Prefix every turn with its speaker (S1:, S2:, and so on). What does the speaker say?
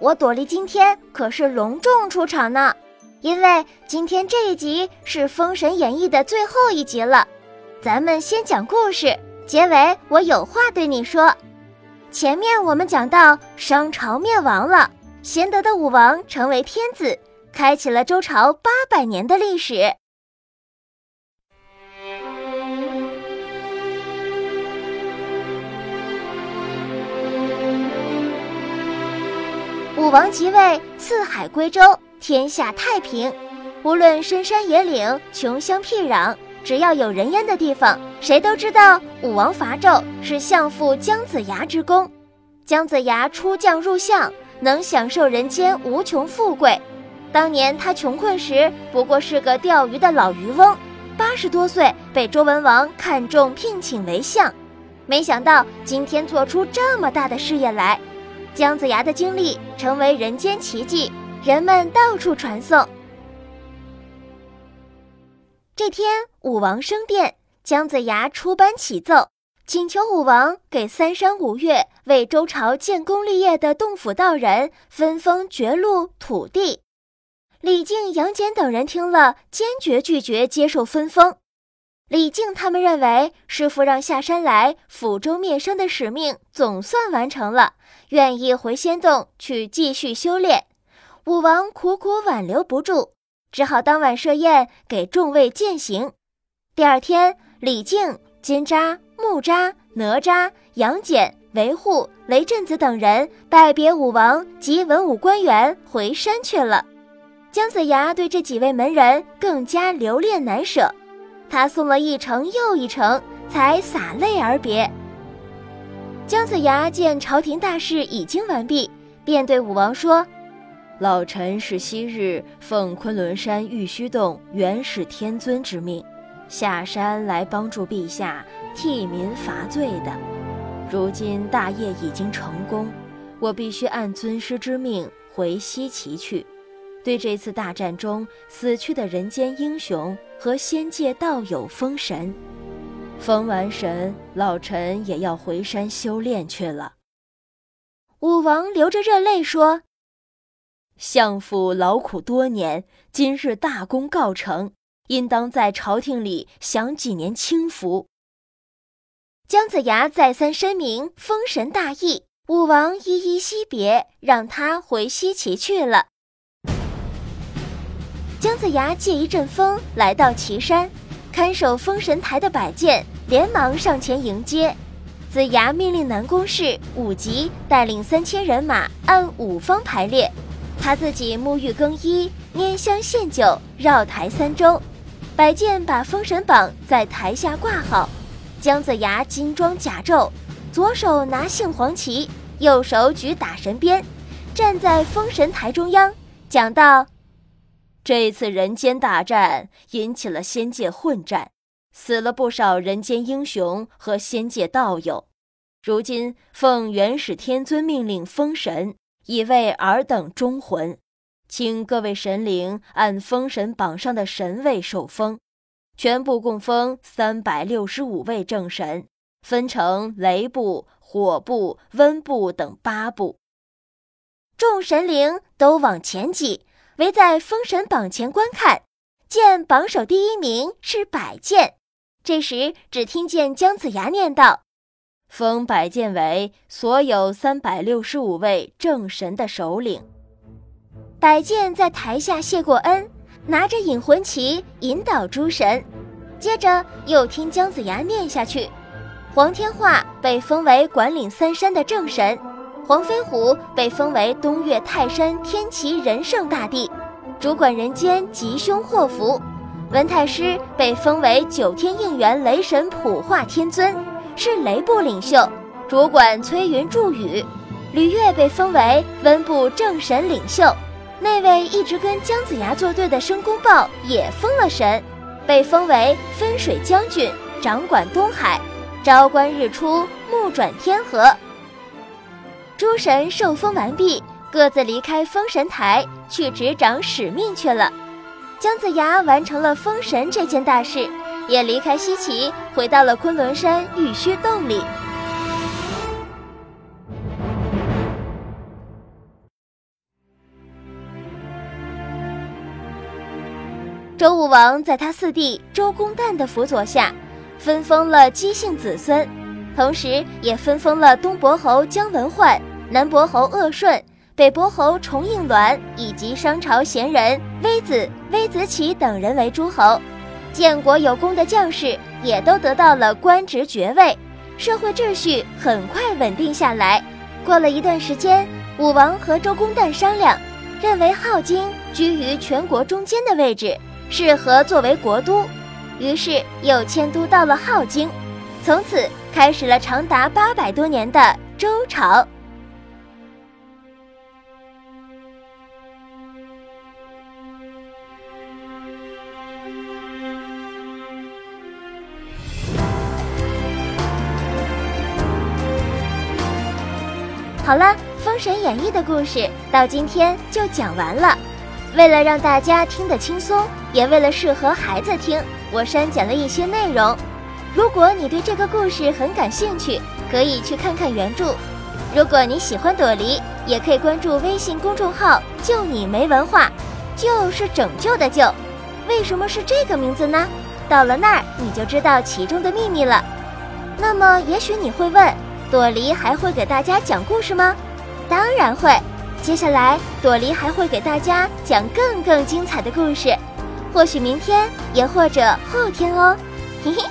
S1: 我朵莉今天可是隆重出场呢，因为今天这一集是《封神演义》的最后一集了。咱们先讲故事，结尾我有话对你说。前面我们讲到商朝灭亡了，贤德的武王成为天子，开启了周朝八百年的历史。武王即位，四海归周，天下太平。无论深山野岭、穷乡僻壤，只要有人烟的地方，谁都知道武王伐纣是相父姜子牙之功。姜子牙出将入相，能享受人间无穷富贵。当年他穷困时，不过是个钓鱼的老渔翁，八十多岁被周文王看中聘请为相，没想到今天做出这么大的事业来。姜子牙的经历成为人间奇迹，人们到处传颂。这天，武王升殿，姜子牙出班启奏，请求武王给三山五岳为周朝建功立业的洞府道人分封爵禄土地。李靖、杨戬等人听了，坚决拒绝接受分封。李靖他们认为，师傅让下山来抚州灭商的使命总算完成了，愿意回仙洞去继续修炼。武王苦苦挽留不住，只好当晚设宴给众位饯行。第二天，李靖、金吒、木吒、哪吒、杨戬、韦护、雷震子等人拜别武王及文武官员，回山去了。姜子牙对这几位门人更加留恋难舍。他送了一程又一程，才洒泪而别。姜子牙见朝廷大事已经完毕，便对武王说：“
S2: 老臣是昔日奉昆仑山玉虚洞元始天尊之命，下山来帮助陛下替民伐罪的。如今大业已经成功，我必须按尊师之命回西岐去。”对这次大战中死去的人间英雄和仙界道友封神，封完神，老臣也要回山修炼去了。
S1: 武王流着热泪说：“
S2: 相父劳苦多年，今日大功告成，应当在朝廷里享几年清福。”
S1: 姜子牙再三申明封神大义，武王依依惜别，让他回西岐去了。子牙借一阵风来到岐山，看守封神台的百剑连忙上前迎接。子牙命令南宫氏、武吉带领三千人马按五方排列，他自己沐浴更衣、拈香献酒，绕台三周。百剑把封神榜在台下挂好。姜子牙金装甲胄，左手拿杏黄旗，右手举打神鞭，站在封神台中央，讲道。
S2: 这次人间大战引起了仙界混战，死了不少人间英雄和仙界道友。如今奉元始天尊命令封神，以为尔等忠魂，请各位神灵按封神榜上的神位受封，全部供封三百六十五位正神，分成雷部、火部、温部等八部。
S1: 众神灵都往前挤。围在封神榜前观看，见榜首第一名是百剑。这时，只听见姜子牙念道：“
S2: 封百剑为所有三百六十五位正神的首领。”
S1: 百剑在台下谢过恩，拿着引魂旗引导诸神。接着又听姜子牙念下去：“黄天化被封为管理三山的正神。”黄飞虎被封为东岳泰山天齐仁圣大帝，主管人间吉凶祸福；文太师被封为九天应元雷神普化天尊，是雷部领袖，主管催云助雨；吕岳被封为温部正神领袖，那位一直跟姜子牙作对的申公豹也封了神，被封为分水将军，掌管东海，朝观日出，暮转天河。诸神受封完毕各自离开封神台去执掌使命去了。姜子牙完成了封神这件大事也离开西岐回到了昆仑山玉虚洞里。周武王在他四弟周公旦的辅佐下分封了姬姓子孙同时也分封了东伯侯姜文焕南伯侯鄂顺、北伯侯重应鸾以及商朝贤人微子、微子启等人为诸侯。建国有功的将士也都得到了官职爵位，社会秩序很快稳定下来。过了一段时间，武王和周公旦商量，认为镐京居于全国中间的位置，适合作为国都，于是又迁都到了镐京。从此开始了长达八百多年的周朝。好了，《封神演义》的故事到今天就讲完了。为了让大家听得轻松，也为了适合孩子听，我删减了一些内容。如果你对这个故事很感兴趣，可以去看看原著。如果你喜欢朵梨，也可以关注微信公众号“就你没文化”，就是拯救的救。为什么是这个名字呢？到了那儿你就知道其中的秘密了。那么，也许你会问。朵梨还会给大家讲故事吗？当然会。接下来，朵梨还会给大家讲更更精彩的故事，或许明天，也或者后天哦。嘿嘿。